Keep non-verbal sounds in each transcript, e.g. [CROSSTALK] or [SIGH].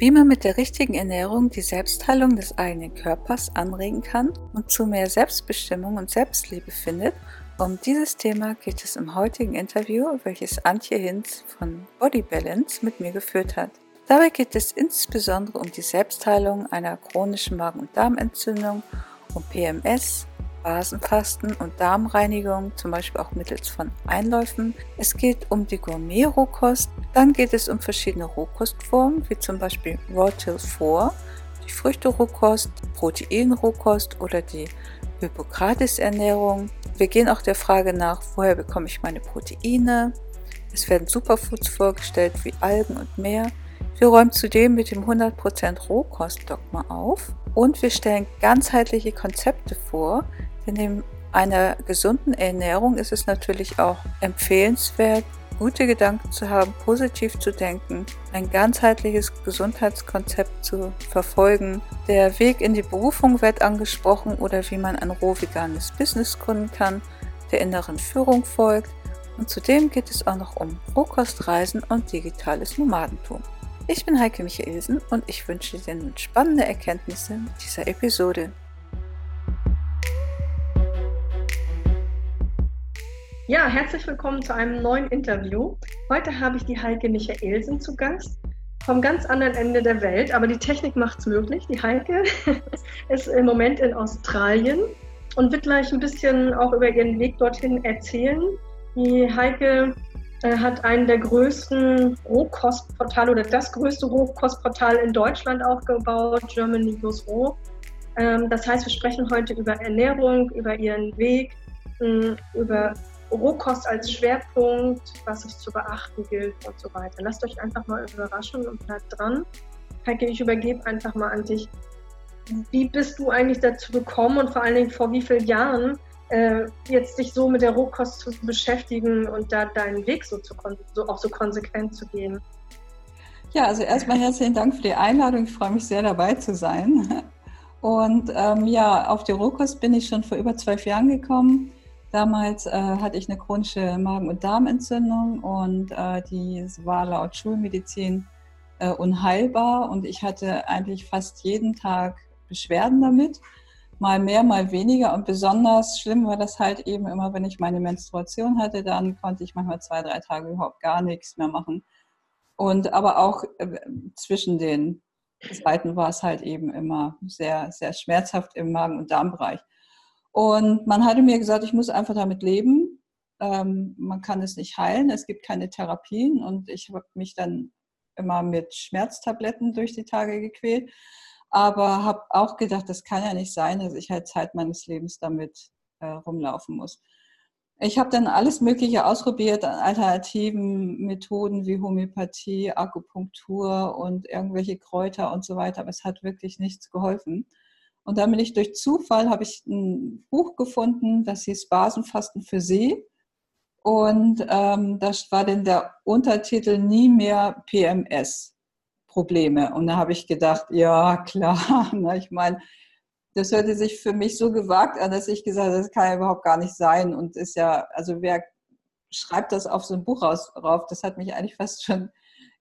Wie man mit der richtigen Ernährung die Selbstheilung des eigenen Körpers anregen kann und zu mehr Selbstbestimmung und Selbstliebe findet, um dieses Thema geht es im heutigen Interview, welches Antje Hinz von Body Balance mit mir geführt hat. Dabei geht es insbesondere um die Selbstheilung einer chronischen Magen- und Darmentzündung, um PMS, Basenfasten und Darmreinigung, zum Beispiel auch mittels von Einläufen. Es geht um die Gourmet-Rohkost. Dann geht es um verschiedene Rohkostformen, wie zum Beispiel Till 4, die Früchte-Rohkost, Protein-Rohkost oder die Hippokrates-Ernährung. Wir gehen auch der Frage nach, woher bekomme ich meine Proteine. Es werden Superfoods vorgestellt wie Algen und Meer. Wir räumen zudem mit dem 100% Rohkost-Dogma auf und wir stellen ganzheitliche Konzepte vor, Neben einer gesunden Ernährung ist es natürlich auch empfehlenswert, gute Gedanken zu haben, positiv zu denken, ein ganzheitliches Gesundheitskonzept zu verfolgen. Der Weg in die Berufung wird angesprochen oder wie man ein roh veganes Business gründen kann, der inneren Führung folgt. Und zudem geht es auch noch um Rohkostreisen und digitales Nomadentum. Ich bin Heike Michaelsen und ich wünsche dir nun spannende Erkenntnisse dieser Episode. Ja, herzlich willkommen zu einem neuen Interview. Heute habe ich die Heike Michaelsen zu Gast vom ganz anderen Ende der Welt, aber die Technik macht es möglich. Die Heike [LAUGHS] ist im Moment in Australien und wird gleich ein bisschen auch über ihren Weg dorthin erzählen. Die Heike äh, hat einen der größten Rohkostportale oder das größte Rohkostportal in Deutschland aufgebaut, Germany Goes Roh. Ähm, das heißt, wir sprechen heute über Ernährung, über ihren Weg, über Rohkost als Schwerpunkt, was es zu beachten gilt und so weiter. Lasst euch einfach mal überraschen und bleibt dran. Heike, ich übergebe einfach mal an dich. Wie bist du eigentlich dazu gekommen und vor allen Dingen vor wie vielen Jahren äh, jetzt dich so mit der Rohkost zu beschäftigen und da deinen Weg so, zu, so auch so konsequent zu gehen? Ja, also erstmal herzlichen Dank für die Einladung. Ich freue mich sehr dabei zu sein. Und ähm, ja, auf die Rohkost bin ich schon vor über zwölf Jahren gekommen Damals äh, hatte ich eine chronische Magen- und Darmentzündung und äh, die war laut Schulmedizin äh, unheilbar und ich hatte eigentlich fast jeden Tag Beschwerden damit, mal mehr, mal weniger und besonders schlimm war das halt eben immer, wenn ich meine Menstruation hatte, dann konnte ich manchmal zwei, drei Tage überhaupt gar nichts mehr machen und aber auch äh, zwischen den Seiten war es halt eben immer sehr, sehr schmerzhaft im Magen- und Darmbereich. Und man hatte mir gesagt, ich muss einfach damit leben. Ähm, man kann es nicht heilen, es gibt keine Therapien. Und ich habe mich dann immer mit Schmerztabletten durch die Tage gequält. Aber habe auch gedacht, das kann ja nicht sein, dass ich halt Zeit meines Lebens damit äh, rumlaufen muss. Ich habe dann alles Mögliche ausprobiert an alternativen Methoden wie Homöopathie, Akupunktur und irgendwelche Kräuter und so weiter, aber es hat wirklich nichts geholfen. Und dann bin ich durch Zufall, habe ich ein Buch gefunden, das hieß Basenfasten für Sie. Und ähm, das war dann der Untertitel Nie mehr PMS-Probleme. Und da habe ich gedacht, ja klar, [LAUGHS] na, ich meine, das hörte sich für mich so gewagt an, dass ich gesagt habe, das kann ja überhaupt gar nicht sein. Und ist ja, also wer schreibt das auf so ein Buch raus, rauf? Das hat mich eigentlich fast schon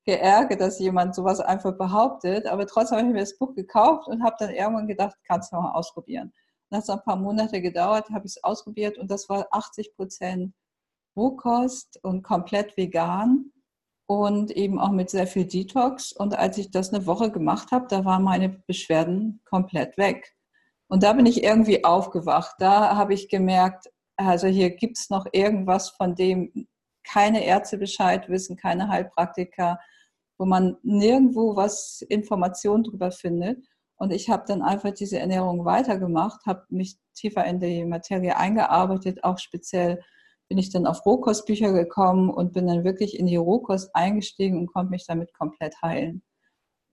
geärgert, dass jemand sowas einfach behauptet. Aber trotzdem habe ich mir das Buch gekauft und habe dann irgendwann gedacht, kannst du mal ausprobieren. Nach so ein paar Monate gedauert, habe ich es ausprobiert und das war 80 Prozent Rohkost und komplett vegan und eben auch mit sehr viel Detox. Und als ich das eine Woche gemacht habe, da waren meine Beschwerden komplett weg. Und da bin ich irgendwie aufgewacht. Da habe ich gemerkt, also hier gibt es noch irgendwas, von dem keine Ärzte Bescheid wissen, keine Heilpraktiker, wo man nirgendwo was Informationen drüber findet. Und ich habe dann einfach diese Ernährung weitergemacht, habe mich tiefer in die Materie eingearbeitet, auch speziell bin ich dann auf Rohkostbücher gekommen und bin dann wirklich in die Rohkost eingestiegen und konnte mich damit komplett heilen.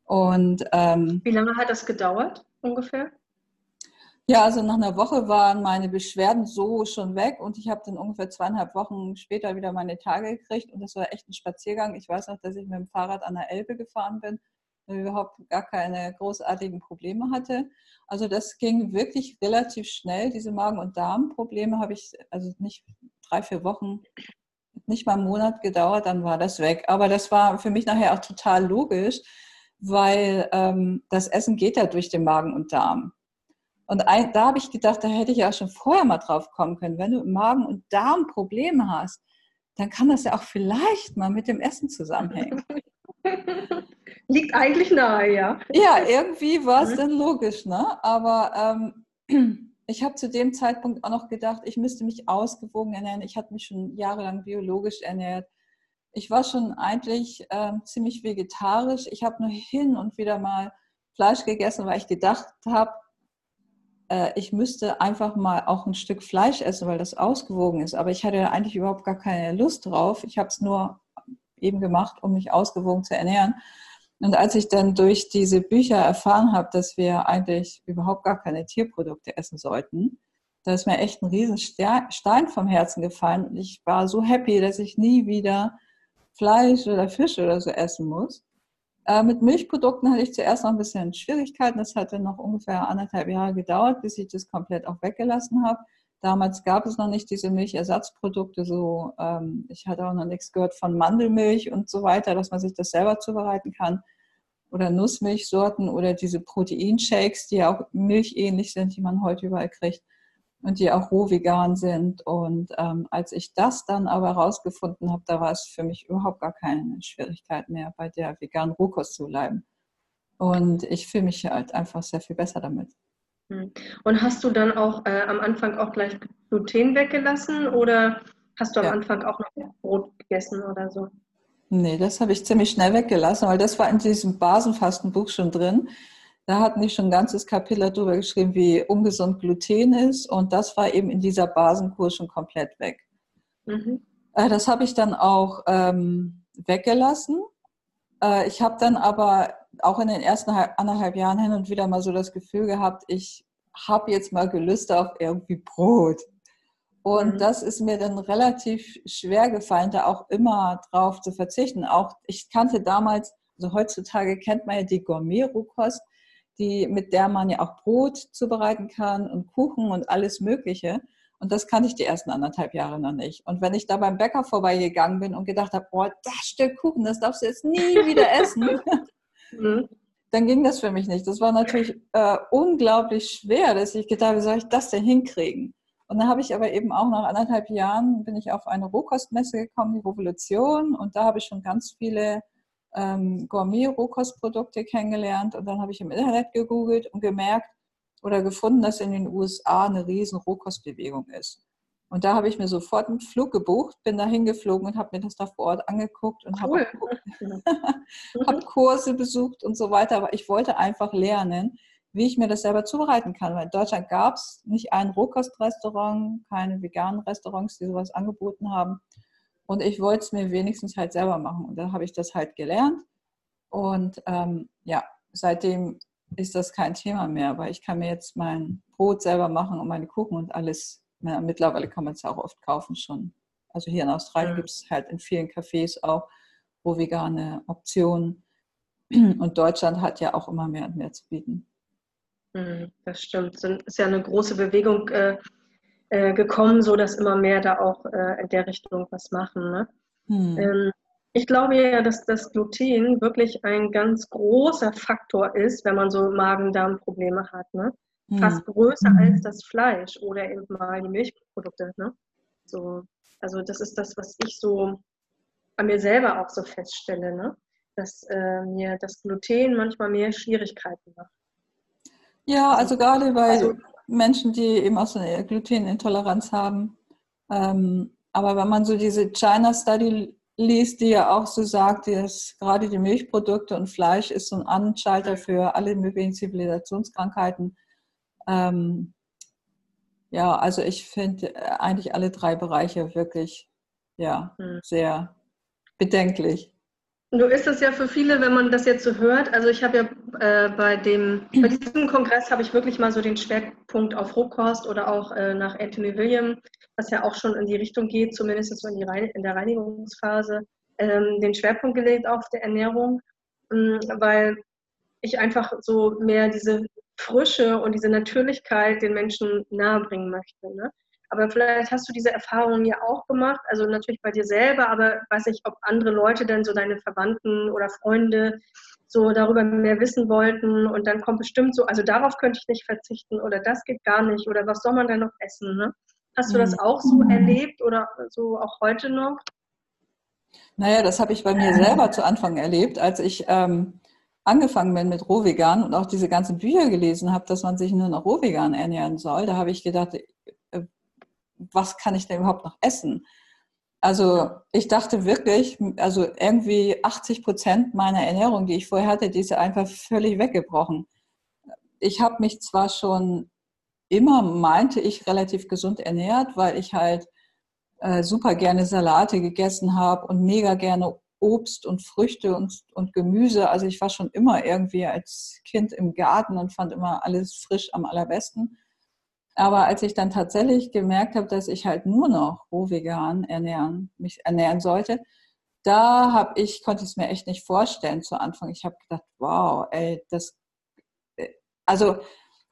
Und ähm, wie lange hat das gedauert ungefähr? Ja, also nach einer Woche waren meine Beschwerden so schon weg und ich habe dann ungefähr zweieinhalb Wochen später wieder meine Tage gekriegt und das war echt ein Spaziergang. Ich weiß noch, dass ich mit dem Fahrrad an der Elbe gefahren bin und überhaupt gar keine großartigen Probleme hatte. Also das ging wirklich relativ schnell. Diese Magen- und Darmprobleme habe ich also nicht drei, vier Wochen, nicht mal einen Monat gedauert, dann war das weg. Aber das war für mich nachher auch total logisch, weil ähm, das Essen geht ja durch den Magen und Darm. Und ein, da habe ich gedacht, da hätte ich ja schon vorher mal drauf kommen können. Wenn du im Magen und Darm Probleme hast, dann kann das ja auch vielleicht mal mit dem Essen zusammenhängen. [LAUGHS] Liegt eigentlich nahe, ja. Ja, irgendwie war es mhm. dann logisch, ne? Aber ähm, [CLEARS THROAT] ich habe zu dem Zeitpunkt auch noch gedacht, ich müsste mich ausgewogen ernähren. Ich hatte mich schon jahrelang biologisch ernährt. Ich war schon eigentlich ähm, ziemlich vegetarisch. Ich habe nur hin und wieder mal Fleisch gegessen, weil ich gedacht habe, äh, ich müsste einfach mal auch ein Stück Fleisch essen, weil das ausgewogen ist. Aber ich hatte eigentlich überhaupt gar keine Lust drauf. Ich habe es nur eben gemacht, um mich ausgewogen zu ernähren. Und als ich dann durch diese Bücher erfahren habe, dass wir eigentlich überhaupt gar keine Tierprodukte essen sollten, da ist mir echt ein riesen Stein vom Herzen gefallen. Ich war so happy, dass ich nie wieder Fleisch oder Fisch oder so essen muss. Äh, mit Milchprodukten hatte ich zuerst noch ein bisschen Schwierigkeiten. Das hatte noch ungefähr anderthalb Jahre gedauert, bis ich das komplett auch weggelassen habe. Damals gab es noch nicht diese Milchersatzprodukte, so ähm, ich hatte auch noch nichts gehört von Mandelmilch und so weiter, dass man sich das selber zubereiten kann. Oder Nussmilchsorten oder diese Proteinshakes, die ja auch milchähnlich sind, die man heute überall kriegt und die auch roh vegan sind. Und ähm, als ich das dann aber herausgefunden habe, da war es für mich überhaupt gar keine Schwierigkeit mehr, bei der veganen Rohkost zu bleiben. Und ich fühle mich halt einfach sehr viel besser damit. Hm. Und hast du dann auch äh, am Anfang auch gleich Gluten weggelassen oder hast du am ja. Anfang auch noch Brot gegessen oder so? Nee, das habe ich ziemlich schnell weggelassen, weil das war in diesem Basenfastenbuch schon drin. Da hatten die schon ein ganzes Kapitel darüber geschrieben, wie ungesund Gluten ist. Und das war eben in dieser Basenkurs schon komplett weg. Mhm. Äh, das habe ich dann auch ähm, weggelassen. Äh, ich habe dann aber auch in den ersten anderthalb Jahren hin und wieder mal so das Gefühl gehabt, ich habe jetzt mal Gelüste auf irgendwie Brot. Und mhm. das ist mir dann relativ schwer gefallen, da auch immer drauf zu verzichten. Auch ich kannte damals, also heutzutage kennt man ja die Gourmet-Rohkost, die, mit der man ja auch Brot zubereiten kann und Kuchen und alles Mögliche. Und das kannte ich die ersten anderthalb Jahre noch nicht. Und wenn ich da beim Bäcker vorbeigegangen bin und gedacht habe, boah, das Stück Kuchen, das darfst du jetzt nie [LAUGHS] wieder essen, mhm. dann ging das für mich nicht. Das war natürlich äh, unglaublich schwer, dass ich gedacht habe, wie soll ich das denn hinkriegen? Und dann habe ich aber eben auch nach anderthalb Jahren bin ich auf eine Rohkostmesse gekommen, die Revolution, und da habe ich schon ganz viele ähm, Gourmet-Rohkostprodukte kennengelernt. Und dann habe ich im Internet gegoogelt und gemerkt oder gefunden, dass in den USA eine riesen Rohkostbewegung ist. Und da habe ich mir sofort einen Flug gebucht, bin da hingeflogen und habe mir das da vor Ort angeguckt und cool. habe [LAUGHS] [LAUGHS] hab Kurse besucht und so weiter. Aber ich wollte einfach lernen, wie ich mir das selber zubereiten kann. Weil in Deutschland gab es nicht ein Rohkostrestaurant, keine veganen Restaurants, die sowas angeboten haben. Und ich wollte es mir wenigstens halt selber machen. Und da habe ich das halt gelernt. Und ähm, ja, seitdem ist das kein Thema mehr, weil ich kann mir jetzt mein Brot selber machen und meine Kuchen und alles. Ja, mittlerweile kann man es ja auch oft kaufen schon. Also hier in Australien ja. gibt es halt in vielen Cafés auch wo vegane Optionen. Und Deutschland hat ja auch immer mehr und mehr zu bieten. Hm, das stimmt. Es ist ja eine große Bewegung äh, gekommen, so dass immer mehr da auch äh, in der Richtung was machen. Ne? Hm. Ähm, ich glaube ja, dass das Gluten wirklich ein ganz großer Faktor ist, wenn man so Magen-Darm-Probleme hat. Ne? Hm. Fast größer hm. als das Fleisch oder eben mal die Milchprodukte. Ne? So, also das ist das, was ich so an mir selber auch so feststelle, ne? dass äh, mir das Gluten manchmal mehr Schwierigkeiten macht. Ja, also gerade bei also, Menschen, die eben auch so eine Glutenintoleranz haben. Ähm, aber wenn man so diese China Study liest, die ja auch so sagt, dass gerade die Milchprodukte und Fleisch ist so ein Anschalter für alle möglichen Zivilisationskrankheiten. Ähm, ja, also ich finde eigentlich alle drei Bereiche wirklich ja, hm. sehr bedenklich. Du ist es ja für viele, wenn man das jetzt so hört. Also ich habe ja äh, bei dem, bei diesem Kongress habe ich wirklich mal so den Schwerpunkt auf Rohkost oder auch äh, nach Anthony William, was ja auch schon in die Richtung geht, zumindest so in, die Rein in der Reinigungsphase, ähm, den Schwerpunkt gelegt auf der Ernährung, ähm, weil ich einfach so mehr diese Frische und diese Natürlichkeit den Menschen nahebringen möchte. Ne? Aber vielleicht hast du diese Erfahrungen ja auch gemacht, also natürlich bei dir selber, aber weiß ich, ob andere Leute denn so deine Verwandten oder Freunde so darüber mehr wissen wollten und dann kommt bestimmt so, also darauf könnte ich nicht verzichten oder das geht gar nicht oder was soll man denn noch essen? Ne? Hast du das mhm. auch so erlebt oder so auch heute noch? Naja, das habe ich bei mir selber zu Anfang erlebt, als ich ähm, angefangen bin mit Rohvegan und auch diese ganzen Bücher gelesen habe, dass man sich nur noch Rohvegan ernähren soll. Da habe ich gedacht, was kann ich denn überhaupt noch essen? Also ich dachte wirklich, also irgendwie 80 Prozent meiner Ernährung, die ich vorher hatte, die ist einfach völlig weggebrochen. Ich habe mich zwar schon immer, meinte ich, relativ gesund ernährt, weil ich halt äh, super gerne Salate gegessen habe und mega gerne Obst und Früchte und, und Gemüse. Also ich war schon immer irgendwie als Kind im Garten und fand immer alles frisch am allerbesten. Aber als ich dann tatsächlich gemerkt habe, dass ich halt nur noch roh vegan ernähren, mich ernähren sollte, da habe ich, konnte ich es mir echt nicht vorstellen zu Anfang. Ich habe gedacht, wow, ey, das, äh, also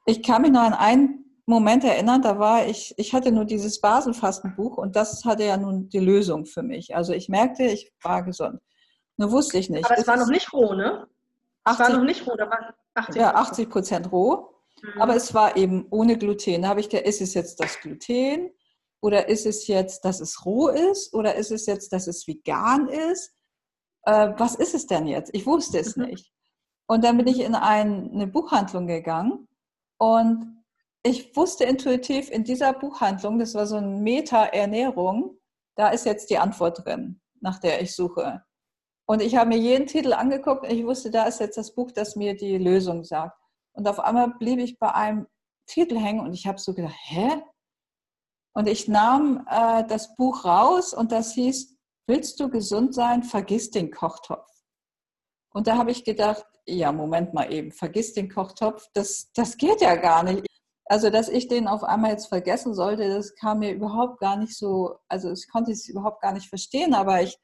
ich kann mich noch an einen Moment erinnern, da war ich, ich hatte nur dieses Basenfastenbuch und das hatte ja nun die Lösung für mich. Also ich merkte, ich war gesund. Nur wusste ich nicht. Aber es war noch nicht roh, ne? 80, war noch nicht roh, da waren 80 Ja, 80 Prozent roh. Mhm. Aber es war eben ohne Gluten. Da habe ich gedacht, ist es jetzt das Gluten? Oder ist es jetzt, dass es roh ist? Oder ist es jetzt, dass es vegan ist? Äh, was ist es denn jetzt? Ich wusste es mhm. nicht. Und dann bin ich in ein, eine Buchhandlung gegangen und ich wusste intuitiv in dieser Buchhandlung, das war so ein Meta-Ernährung, da ist jetzt die Antwort drin, nach der ich suche. Und ich habe mir jeden Titel angeguckt und ich wusste, da ist jetzt das Buch, das mir die Lösung sagt. Und auf einmal blieb ich bei einem Titel hängen und ich habe so gedacht, hä? Und ich nahm äh, das Buch raus und das hieß, willst du gesund sein, vergiss den Kochtopf. Und da habe ich gedacht, ja, Moment mal eben, vergiss den Kochtopf, das, das geht ja gar nicht. Also, dass ich den auf einmal jetzt vergessen sollte, das kam mir überhaupt gar nicht so, also ich konnte es überhaupt gar nicht verstehen, aber ich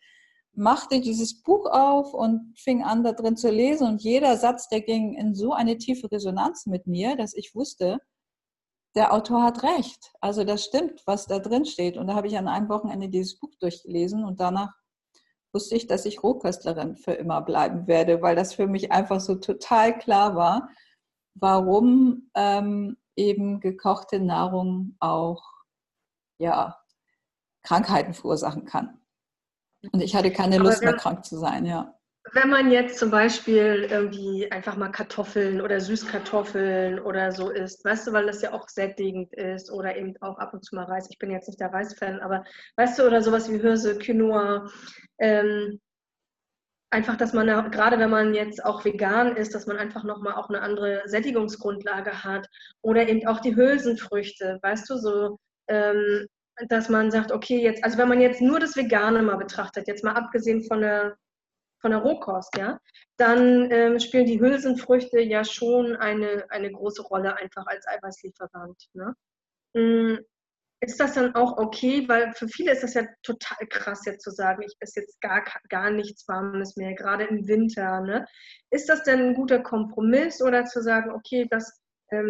machte dieses Buch auf und fing an, da drin zu lesen. Und jeder Satz, der ging in so eine tiefe Resonanz mit mir, dass ich wusste, der Autor hat recht. Also das stimmt, was da drin steht. Und da habe ich an einem Wochenende dieses Buch durchgelesen und danach wusste ich, dass ich Rohköstlerin für immer bleiben werde, weil das für mich einfach so total klar war, warum ähm, eben gekochte Nahrung auch ja, Krankheiten verursachen kann. Und ich hatte keine Lust wenn, mehr krank zu sein, ja. Wenn man jetzt zum Beispiel irgendwie einfach mal Kartoffeln oder Süßkartoffeln oder so isst, weißt du, weil das ja auch sättigend ist oder eben auch ab und zu mal Reis. Ich bin jetzt nicht der Reisfan, aber weißt du, oder sowas wie Hirse, Quinoa, ähm, einfach, dass man gerade wenn man jetzt auch vegan ist, dass man einfach nochmal auch eine andere Sättigungsgrundlage hat oder eben auch die Hülsenfrüchte, weißt du, so ähm, dass man sagt, okay, jetzt, also wenn man jetzt nur das Vegane mal betrachtet, jetzt mal abgesehen von der, von der Rohkost, ja, dann ähm, spielen die Hülsenfrüchte ja schon eine, eine große Rolle einfach als Eiweißlieferant. Ne? Mm, ist das dann auch okay? Weil für viele ist das ja total krass jetzt zu sagen, ich esse jetzt gar, gar nichts Warmes mehr, gerade im Winter. Ne? Ist das denn ein guter Kompromiss oder zu sagen, okay, das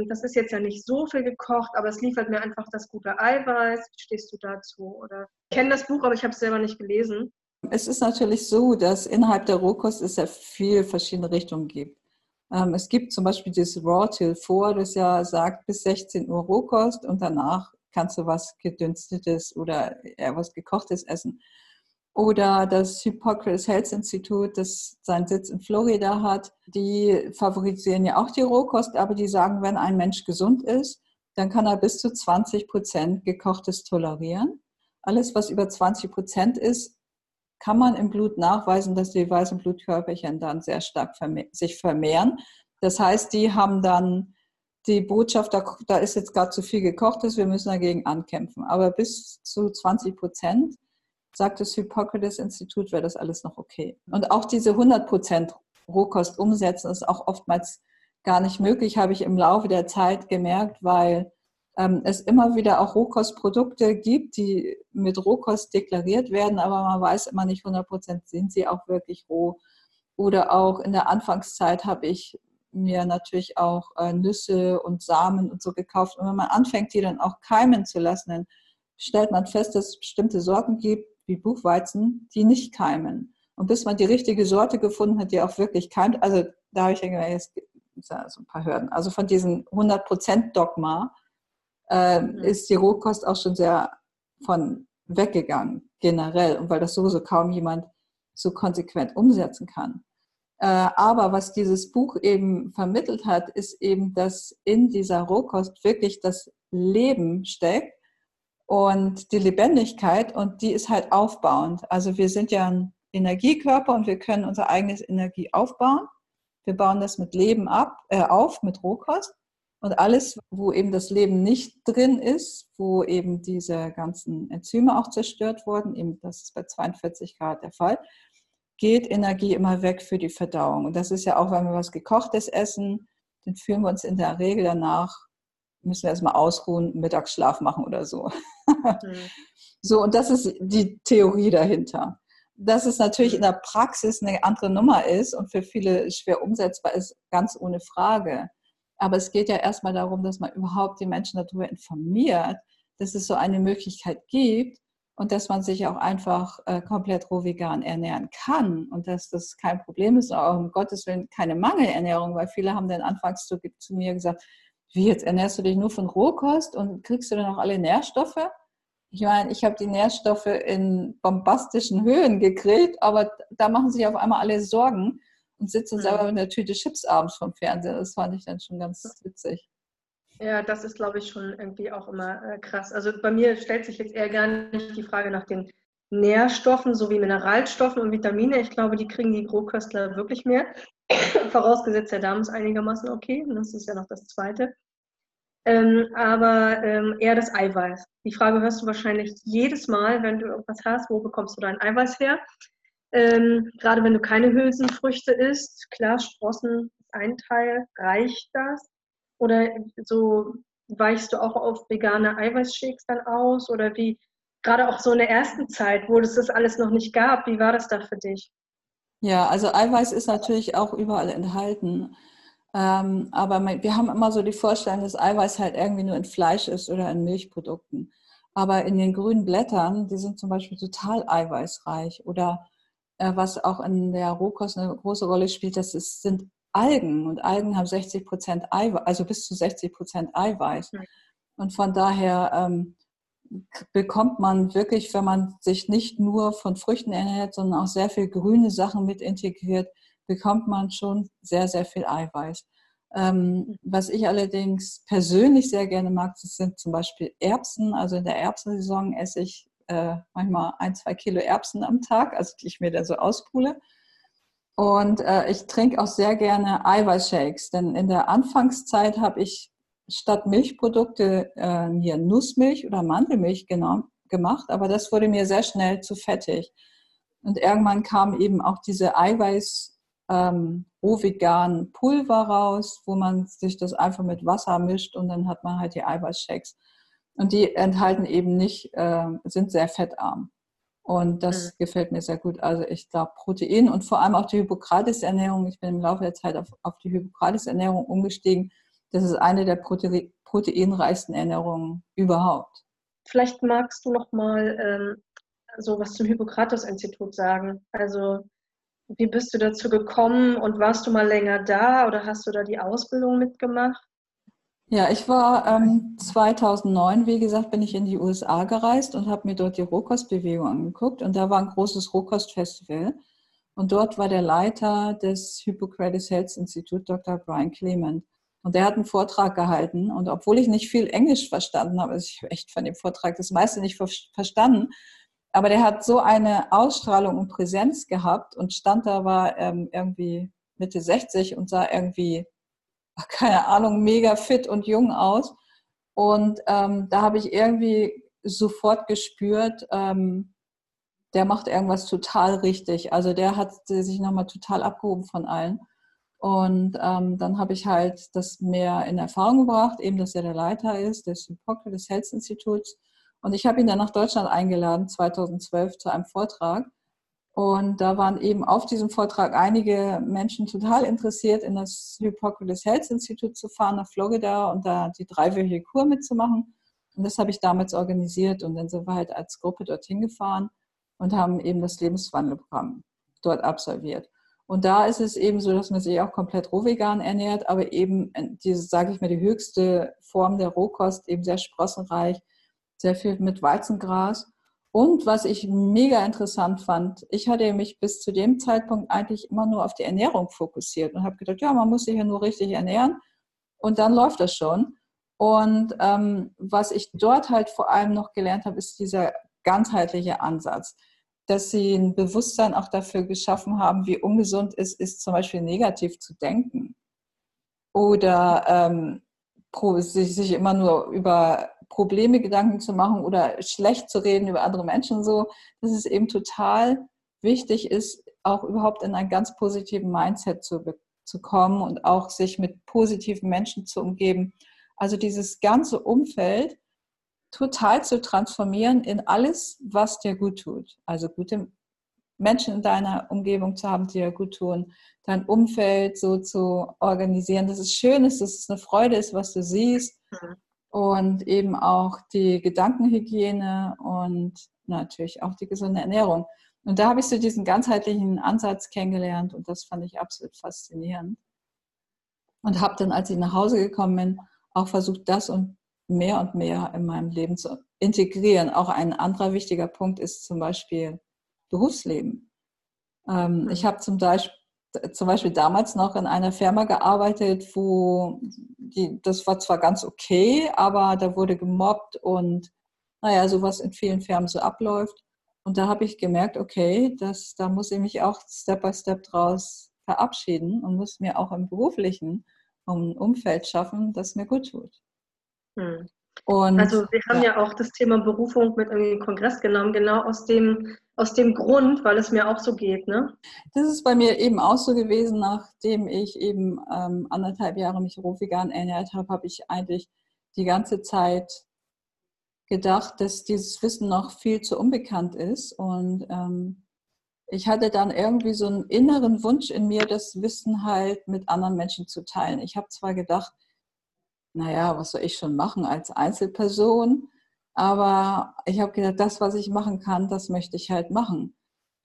das ist jetzt ja nicht so viel gekocht, aber es liefert mir einfach das gute Eiweiß. Wie stehst du dazu? Oder ich kenne das Buch, aber ich habe es selber nicht gelesen. Es ist natürlich so, dass innerhalb der Rohkost es ja viele verschiedene Richtungen gibt. Ähm, es gibt zum Beispiel das Raw Till 4, das ja sagt bis 16 Uhr Rohkost und danach kannst du was gedünstetes oder was gekochtes essen oder das Hippocrates Health Institute, das seinen Sitz in Florida hat, die favorisieren ja auch die Rohkost, aber die sagen, wenn ein Mensch gesund ist, dann kann er bis zu 20 Prozent gekochtes tolerieren. Alles, was über 20 Prozent ist, kann man im Blut nachweisen, dass die weißen Blutkörperchen dann sehr stark vermehr sich vermehren. Das heißt, die haben dann die Botschaft, da, da ist jetzt gerade zu viel gekochtes, wir müssen dagegen ankämpfen. Aber bis zu 20 Prozent sagt das Hippokrates-Institut, wäre das alles noch okay. Und auch diese 100% Rohkost umsetzen ist auch oftmals gar nicht möglich, habe ich im Laufe der Zeit gemerkt, weil ähm, es immer wieder auch Rohkostprodukte gibt, die mit Rohkost deklariert werden, aber man weiß immer nicht 100% sind sie auch wirklich roh. Oder auch in der Anfangszeit habe ich mir natürlich auch äh, Nüsse und Samen und so gekauft. Und wenn man anfängt, die dann auch keimen zu lassen, dann stellt man fest, dass es bestimmte Sorten gibt, wie Buchweizen, die nicht keimen. Und bis man die richtige Sorte gefunden hat, die auch wirklich keimt, also da habe ich ja gibt so ein paar Hürden. Also von diesem 100%-Dogma äh, mhm. ist die Rohkost auch schon sehr von weggegangen, generell. Und weil das sowieso kaum jemand so konsequent umsetzen kann. Äh, aber was dieses Buch eben vermittelt hat, ist eben, dass in dieser Rohkost wirklich das Leben steckt und die Lebendigkeit und die ist halt aufbauend. Also wir sind ja ein Energiekörper und wir können unsere eigene Energie aufbauen. Wir bauen das mit Leben ab, äh, auf, mit Rohkost. Und alles, wo eben das Leben nicht drin ist, wo eben diese ganzen Enzyme auch zerstört wurden, eben das ist bei 42 Grad der Fall, geht Energie immer weg für die Verdauung. Und das ist ja auch, wenn wir was Gekochtes essen, dann fühlen wir uns in der Regel danach, müssen wir erstmal ausruhen, Mittagsschlaf machen oder so. Mhm. [LAUGHS] So, und das ist die Theorie dahinter. Dass es natürlich in der Praxis eine andere Nummer ist und für viele schwer umsetzbar ist, ganz ohne Frage. Aber es geht ja erstmal darum, dass man überhaupt die Menschen darüber informiert, dass es so eine Möglichkeit gibt und dass man sich auch einfach äh, komplett roh vegan ernähren kann und dass das kein Problem ist, auch um Gottes Willen keine Mangelernährung, weil viele haben dann anfangs zu, zu mir gesagt, wie jetzt ernährst du dich nur von Rohkost und kriegst du dann auch alle Nährstoffe? Ich meine, ich habe die Nährstoffe in bombastischen Höhen gekriegt, aber da machen sich auf einmal alle Sorgen und sitzen mhm. selber mit einer Tüte Chips abends vom Fernseher. Das fand ich dann schon ganz witzig. Ja, das ist, glaube ich, schon irgendwie auch immer äh, krass. Also bei mir stellt sich jetzt eher gar nicht die Frage nach den Nährstoffen sowie Mineralstoffen und Vitamine. Ich glaube, die kriegen die Rohköstler wirklich mehr. [COUGHS] Vorausgesetzt, der Darm ist einigermaßen okay. Das ist ja noch das Zweite. Ähm, aber ähm, eher das Eiweiß. Die Frage hörst du wahrscheinlich jedes Mal, wenn du irgendwas hast, wo bekommst du dein Eiweiß her? Ähm, gerade wenn du keine Hülsenfrüchte isst, klar, Sprossen ist ein Teil, reicht das? Oder so weichst du auch auf vegane Eiweißshakes dann aus? Oder wie, gerade auch so in der ersten Zeit, wo es das alles noch nicht gab, wie war das da für dich? Ja, also Eiweiß ist natürlich auch überall enthalten. Ähm, aber wir haben immer so die Vorstellung, dass Eiweiß halt irgendwie nur in Fleisch ist oder in Milchprodukten. Aber in den grünen Blättern, die sind zum Beispiel total eiweißreich. Oder äh, was auch in der Rohkost eine große Rolle spielt, das ist, sind Algen und Algen haben 60 Prozent Eiweiß, also bis zu 60 Prozent Eiweiß. Und von daher ähm, bekommt man wirklich, wenn man sich nicht nur von Früchten ernährt, sondern auch sehr viel grüne Sachen mit integriert, bekommt man schon sehr, sehr viel Eiweiß. Ähm, was ich allerdings persönlich sehr gerne mag, das sind zum Beispiel Erbsen. Also in der Erbsensaison esse ich äh, manchmal ein, zwei Kilo Erbsen am Tag, also die ich mir da so auspule. Und äh, ich trinke auch sehr gerne Eiweißshakes, denn in der Anfangszeit habe ich statt Milchprodukte äh, mir Nussmilch oder Mandelmilch genommen, gemacht, aber das wurde mir sehr schnell zu fettig. Und irgendwann kam eben auch diese Eiweiß ähm, rohvegan Pulver raus, wo man sich das einfach mit Wasser mischt und dann hat man halt die Eiweißshakes. Und die enthalten eben nicht, äh, sind sehr fettarm. Und das mhm. gefällt mir sehr gut. Also ich glaube Protein und vor allem auch die Hippokrates-Ernährung. Ich bin im Laufe der Zeit auf, auf die Hippokrates-Ernährung umgestiegen. Das ist eine der Prote proteinreichsten Ernährungen überhaupt. Vielleicht magst du noch mal ähm, so was zum Hippokrates-Institut sagen. Also wie bist du dazu gekommen und warst du mal länger da oder hast du da die Ausbildung mitgemacht? Ja, ich war ähm, 2009, wie gesagt, bin ich in die USA gereist und habe mir dort die Rohkostbewegung angeguckt. Und da war ein großes Rohkostfestival. Und dort war der Leiter des Hippocrates Health Institute, Dr. Brian Clement. Und der hat einen Vortrag gehalten. Und obwohl ich nicht viel Englisch verstanden habe, also ich habe echt von dem Vortrag das meiste nicht verstanden, aber der hat so eine Ausstrahlung und Präsenz gehabt und stand da, war ähm, irgendwie Mitte 60 und sah irgendwie [LAUGHS] keine Ahnung, mega fit und jung aus. Und ähm, da habe ich irgendwie sofort gespürt, ähm, der macht irgendwas total richtig. Also der hat sich nochmal total abgehoben von allen. Und ähm, dann habe ich halt das mehr in Erfahrung gebracht, eben, dass er der Leiter ist des Hippocrates Health Instituts. Und ich habe ihn dann nach Deutschland eingeladen, 2012, zu einem Vortrag. Und da waren eben auf diesem Vortrag einige Menschen total interessiert, in das Hippocrates Health Institute zu fahren nach Florida und da die dreiwöchige Kur mitzumachen. Und das habe ich damals organisiert und dann sind wir halt als Gruppe dorthin gefahren und haben eben das Lebenswandelprogramm dort absolviert. Und da ist es eben so, dass man sich auch komplett rohvegan ernährt, aber eben diese, sage ich mal, die höchste Form der Rohkost, eben sehr sprossenreich, sehr viel mit Weizengras. Und was ich mega interessant fand, ich hatte mich bis zu dem Zeitpunkt eigentlich immer nur auf die Ernährung fokussiert und habe gedacht, ja, man muss sich ja nur richtig ernähren und dann läuft das schon. Und ähm, was ich dort halt vor allem noch gelernt habe, ist dieser ganzheitliche Ansatz dass sie ein Bewusstsein auch dafür geschaffen haben, wie ungesund es ist, zum Beispiel negativ zu denken. Oder ähm, sich, immer nur über Probleme Gedanken zu machen oder schlecht zu reden über andere Menschen so, dass es eben total wichtig ist, auch überhaupt in einen ganz positiven Mindset zu, zu kommen und auch sich mit positiven Menschen zu umgeben. Also dieses ganze Umfeld total zu transformieren in alles, was dir gut tut. Also gute Menschen in deiner Umgebung zu haben, die dir gut tun, dein Umfeld so zu organisieren, dass es schön ist, dass es eine Freude ist, was du siehst mhm. und eben auch die Gedankenhygiene und natürlich auch die gesunde Ernährung. Und da habe ich so diesen ganzheitlichen Ansatz kennengelernt und das fand ich absolut faszinierend. Und habe dann, als ich nach Hause gekommen bin, auch versucht, das und mehr und mehr in meinem Leben zu integrieren. Auch ein anderer wichtiger Punkt ist zum Beispiel Berufsleben. Ähm, mhm. Ich habe zum Beispiel, zum Beispiel damals noch in einer Firma gearbeitet, wo die, das war zwar ganz okay, aber da wurde gemobbt und naja, sowas in vielen Firmen so abläuft. Und da habe ich gemerkt, okay, das, da muss ich mich auch Step by Step draus verabschieden und muss mir auch im beruflichen Umfeld schaffen, das mir gut tut. Hm. Und, also wir haben ja. ja. auch das Thema Berufung mit in den Kongress genommen, genau aus dem, aus dem Grund, weil es mir auch so geht. Ne? Das ist bei mir eben auch so gewesen, nachdem ich eben ähm, anderthalb Jahre mich rohvegan ernährt habe, habe ich eigentlich die ganze Zeit gedacht, dass dieses Wissen noch viel zu unbekannt ist. Und ähm, ich hatte dann irgendwie so einen inneren Wunsch in mir, das Wissen halt mit anderen Menschen zu teilen. Ich habe zwar gedacht, naja, was soll ich schon machen als Einzelperson? Aber ich habe gedacht, das, was ich machen kann, das möchte ich halt machen.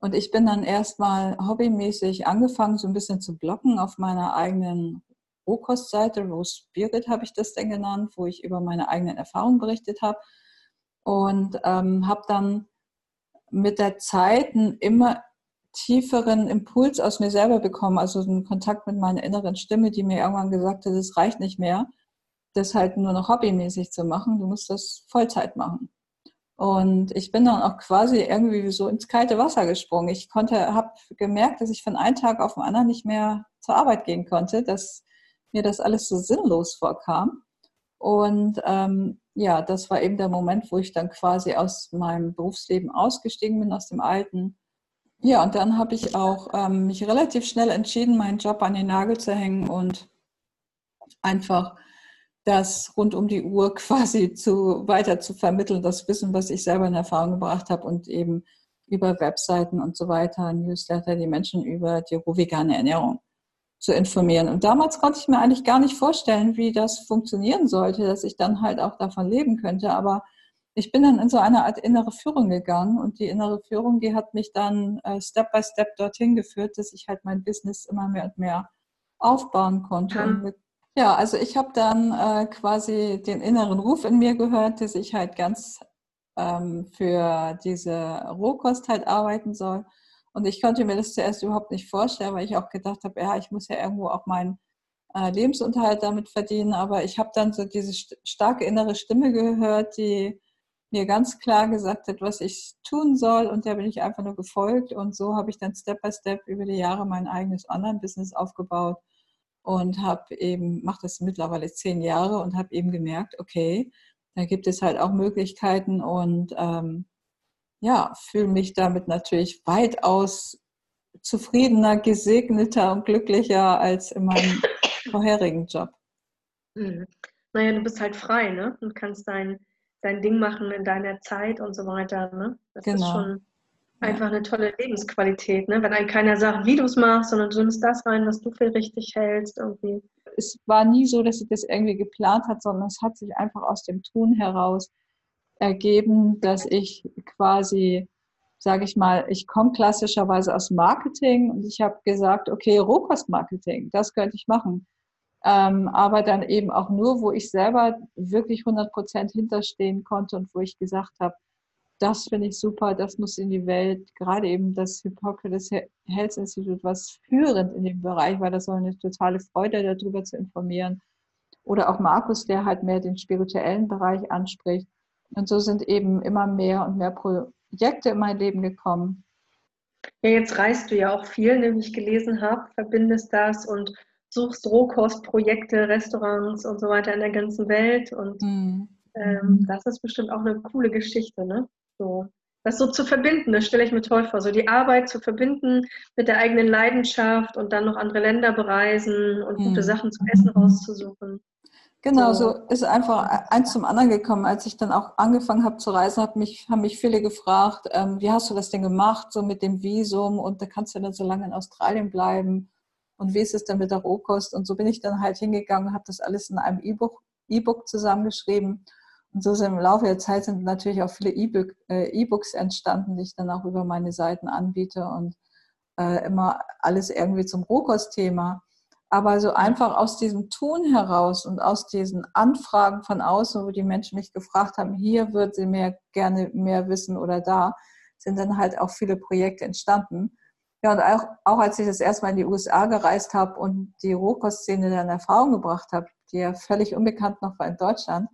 Und ich bin dann erstmal hobbymäßig angefangen, so ein bisschen zu blocken auf meiner eigenen Rohkostseite, Rose Spirit habe ich das denn genannt, wo ich über meine eigenen Erfahrungen berichtet habe. Und ähm, habe dann mit der Zeit einen immer tieferen Impuls aus mir selber bekommen, also einen Kontakt mit meiner inneren Stimme, die mir irgendwann gesagt hat, es reicht nicht mehr das halt nur noch hobbymäßig zu machen, du musst das Vollzeit machen. Und ich bin dann auch quasi irgendwie so ins kalte Wasser gesprungen. Ich konnte, habe gemerkt, dass ich von einem Tag auf den anderen nicht mehr zur Arbeit gehen konnte, dass mir das alles so sinnlos vorkam. Und ähm, ja, das war eben der Moment, wo ich dann quasi aus meinem Berufsleben ausgestiegen bin, aus dem alten. Ja, und dann habe ich auch ähm, mich relativ schnell entschieden, meinen Job an den Nagel zu hängen und einfach das rund um die Uhr [LAUGHS] quasi zu, weiter zu vermitteln, das Wissen, was ich selber in Erfahrung gebracht habe und eben über Webseiten und so weiter, Newsletter, die Menschen über die rohvegane Ernährung zu informieren. Und damals konnte ich mir eigentlich gar nicht vorstellen, wie das funktionieren sollte, dass ich dann halt auch davon leben könnte. Aber ich bin dann in so eine Art innere Führung gegangen und die innere Führung, die hat mich dann äh, Step by Step dorthin geführt, dass ich halt mein Business immer mehr und mehr aufbauen konnte. Ja. Und mit ja, also ich habe dann äh, quasi den inneren Ruf in mir gehört, dass ich halt ganz ähm, für diese Rohkost halt arbeiten soll. Und ich konnte mir das zuerst überhaupt nicht vorstellen, weil ich auch gedacht habe, ja, ich muss ja irgendwo auch meinen äh, Lebensunterhalt damit verdienen. Aber ich habe dann so diese st starke innere Stimme gehört, die mir ganz klar gesagt hat, was ich tun soll. Und der bin ich einfach nur gefolgt. Und so habe ich dann Step by Step über die Jahre mein eigenes Online-Business aufgebaut und habe eben, mache das mittlerweile zehn Jahre und habe eben gemerkt, okay, da gibt es halt auch Möglichkeiten und ähm, ja, fühle mich damit natürlich weitaus zufriedener, gesegneter und glücklicher als in meinem [COUGHS] vorherigen Job. Mhm. Naja, du bist halt frei, ne? Und kannst dein, dein Ding machen in deiner Zeit und so weiter, ne? Das genau. ist schon einfach eine tolle Lebensqualität, ne? wenn einem keiner sagt, wie du es machst, sondern du nimmst das rein, was du für richtig hältst. Irgendwie. Es war nie so, dass ich das irgendwie geplant hat, sondern es hat sich einfach aus dem Tun heraus ergeben, dass ich quasi sage ich mal, ich komme klassischerweise aus Marketing und ich habe gesagt, okay, Rohkostmarketing, das könnte ich machen. Ähm, aber dann eben auch nur, wo ich selber wirklich 100 Prozent hinterstehen konnte und wo ich gesagt habe, das finde ich super, das muss in die Welt, gerade eben das Hippocrates Health Institute, was führend in dem Bereich war, das war eine totale Freude, darüber zu informieren. Oder auch Markus, der halt mehr den spirituellen Bereich anspricht. Und so sind eben immer mehr und mehr Projekte in mein Leben gekommen. Ja, jetzt reist du ja auch viel, ne, wie ich gelesen habe, verbindest das und suchst Rohkostprojekte, Restaurants und so weiter in der ganzen Welt. Und mhm. ähm, das ist bestimmt auch eine coole Geschichte, ne? So. Das so zu verbinden, das stelle ich mir toll vor. So die Arbeit zu verbinden mit der eigenen Leidenschaft und dann noch andere Länder bereisen und mhm. gute Sachen zum Essen rauszusuchen. Genau, so ist einfach eins zum anderen gekommen. Als ich dann auch angefangen habe zu reisen, hab mich, haben mich viele gefragt, ähm, wie hast du das denn gemacht, so mit dem Visum und da kannst du dann so lange in Australien bleiben und wie ist es denn mit der Rohkost? Und so bin ich dann halt hingegangen habe das alles in einem E-Book e zusammengeschrieben. Und so sind im Laufe der Zeit sind natürlich auch viele äh, E-Books entstanden, die ich dann auch über meine Seiten anbiete und äh, immer alles irgendwie zum Rohkostthema. Aber so einfach aus diesem Tun heraus und aus diesen Anfragen von außen, wo die Menschen mich gefragt haben, hier würden sie mehr gerne mehr wissen oder da, sind dann halt auch viele Projekte entstanden. Ja, und auch, auch als ich das erstmal in die USA gereist habe und die Rohkostszene dann in Erfahrung gebracht habe, die ja völlig unbekannt noch war in Deutschland,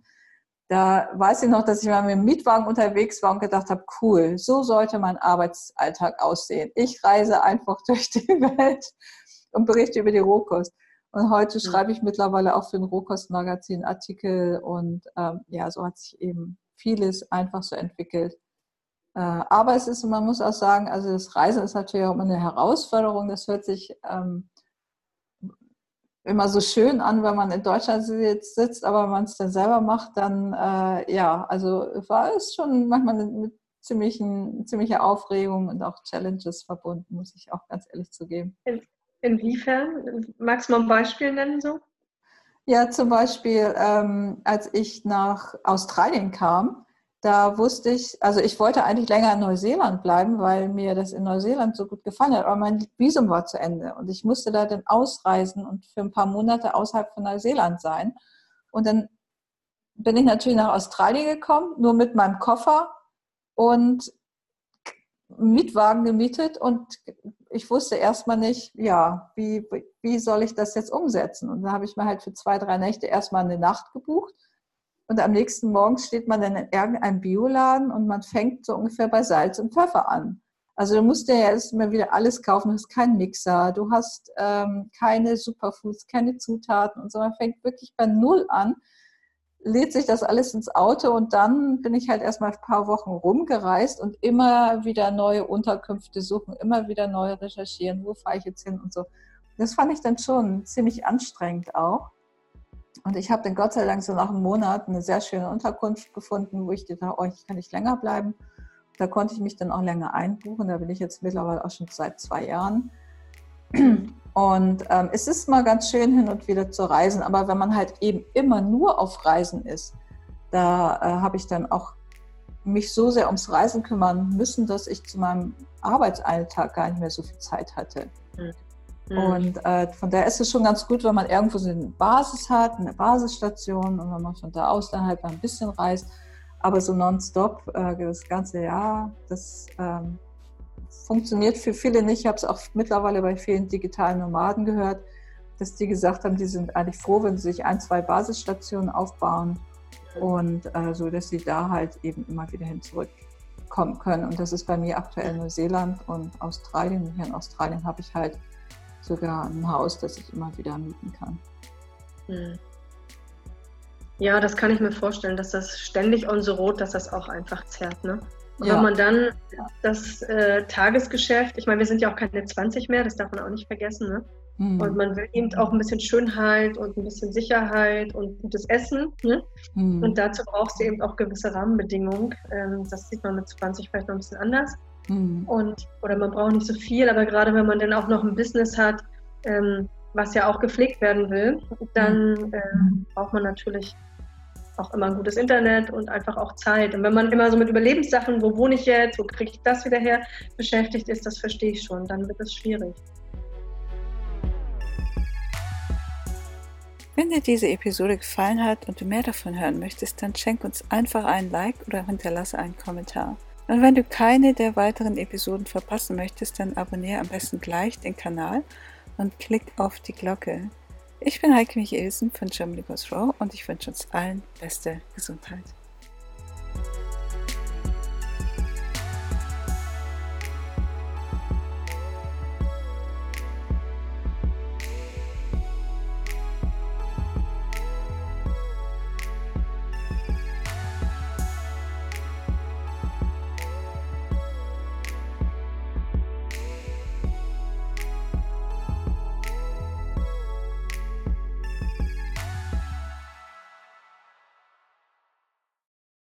da weiß ich noch, dass ich mal mit dem Mietwagen unterwegs war und gedacht habe, cool, so sollte mein Arbeitsalltag aussehen. Ich reise einfach [LAUGHS] durch die Welt und berichte über die Rohkost. Und heute schreibe ich mittlerweile auch für ein Rohkostmagazin Artikel und ähm, ja, so hat sich eben vieles einfach so entwickelt. Äh, aber es ist, man muss auch sagen, also das Reisen ist natürlich auch immer eine Herausforderung. Das hört sich ähm, immer so schön an, wenn man in Deutschland sitzt, aber wenn man es dann selber macht, dann äh, ja, also war es schon manchmal mit ziemlichen, ziemlicher Aufregung und auch Challenges verbunden, muss ich auch ganz ehrlich zugeben. Inwiefern? Magst du mal ein Beispiel nennen so? Ja, zum Beispiel, ähm, als ich nach Australien kam, da wusste ich, also ich wollte eigentlich länger in Neuseeland bleiben, weil mir das in Neuseeland so gut gefallen hat, aber mein Visum war zu Ende und ich musste da dann ausreisen und für ein paar Monate außerhalb von Neuseeland sein. Und dann bin ich natürlich nach Australien gekommen, nur mit meinem Koffer und Mietwagen gemietet und ich wusste erstmal nicht, ja, wie, wie soll ich das jetzt umsetzen? Und da habe ich mir halt für zwei, drei Nächte erstmal eine Nacht gebucht. Und am nächsten Morgen steht man dann in irgendeinem Bioladen und man fängt so ungefähr bei Salz und Pfeffer an. Also du musst dir ja erstmal wieder alles kaufen. Du hast keinen Mixer, du hast ähm, keine Superfoods, keine Zutaten und so. Man fängt wirklich bei Null an lädt sich das alles ins Auto und dann bin ich halt erstmal ein paar Wochen rumgereist und immer wieder neue Unterkünfte suchen, immer wieder neu recherchieren, wo fahre ich jetzt hin und so. Das fand ich dann schon ziemlich anstrengend auch. Und ich habe dann Gott sei Dank so nach einem Monat eine sehr schöne Unterkunft gefunden, wo ich dachte, oh, ich kann nicht länger bleiben. Da konnte ich mich dann auch länger einbuchen. Da bin ich jetzt mittlerweile auch schon seit zwei Jahren. Und ähm, es ist mal ganz schön hin und wieder zu reisen, aber wenn man halt eben immer nur auf Reisen ist, da äh, habe ich dann auch mich so sehr ums Reisen kümmern müssen, dass ich zu meinem Arbeitsalltag gar nicht mehr so viel Zeit hatte. Mhm. Und äh, von daher ist es schon ganz gut, wenn man irgendwo so eine Basis hat, eine Basisstation und wenn man von da aus dann halt ein bisschen reist. Aber so nonstop äh, das ganze Jahr, das ähm, funktioniert für viele nicht. Ich habe es auch mittlerweile bei vielen digitalen Nomaden gehört, dass die gesagt haben, die sind eigentlich froh, wenn sie sich ein, zwei Basisstationen aufbauen und äh, so, dass sie da halt eben immer wieder hin zurückkommen können. Und das ist bei mir aktuell Neuseeland und Australien. Hier in Australien habe ich halt sogar ein Haus, das ich immer wieder mieten kann. Hm. Ja, das kann ich mir vorstellen, dass das ständig on the road, dass das auch einfach zerrt, ne? Und ja. wenn man dann das äh, Tagesgeschäft, ich meine, wir sind ja auch keine 20 mehr, das darf man auch nicht vergessen, ne? Mhm. Und man will eben auch ein bisschen Schönheit und ein bisschen Sicherheit und gutes Essen. Ne? Mhm. Und dazu braucht sie eben auch gewisse Rahmenbedingungen. Ähm, das sieht man mit 20 vielleicht noch ein bisschen anders. Mhm. Und, oder man braucht nicht so viel, aber gerade wenn man dann auch noch ein Business hat, ähm, was ja auch gepflegt werden will, dann äh, braucht man natürlich auch immer ein gutes Internet und einfach auch Zeit. Und wenn man immer so mit Überlebenssachen, wo wohne ich jetzt, wo kriege ich das wieder her, beschäftigt ist, das verstehe ich schon, dann wird es schwierig. Wenn dir diese Episode gefallen hat und du mehr davon hören möchtest, dann schenk uns einfach einen Like oder hinterlasse einen Kommentar. Und wenn du keine der weiteren Episoden verpassen möchtest, dann abonniere am besten gleich den Kanal und klick auf die Glocke. Ich bin Heike Michelsen von Germany Goes Raw und ich wünsche uns allen beste Gesundheit.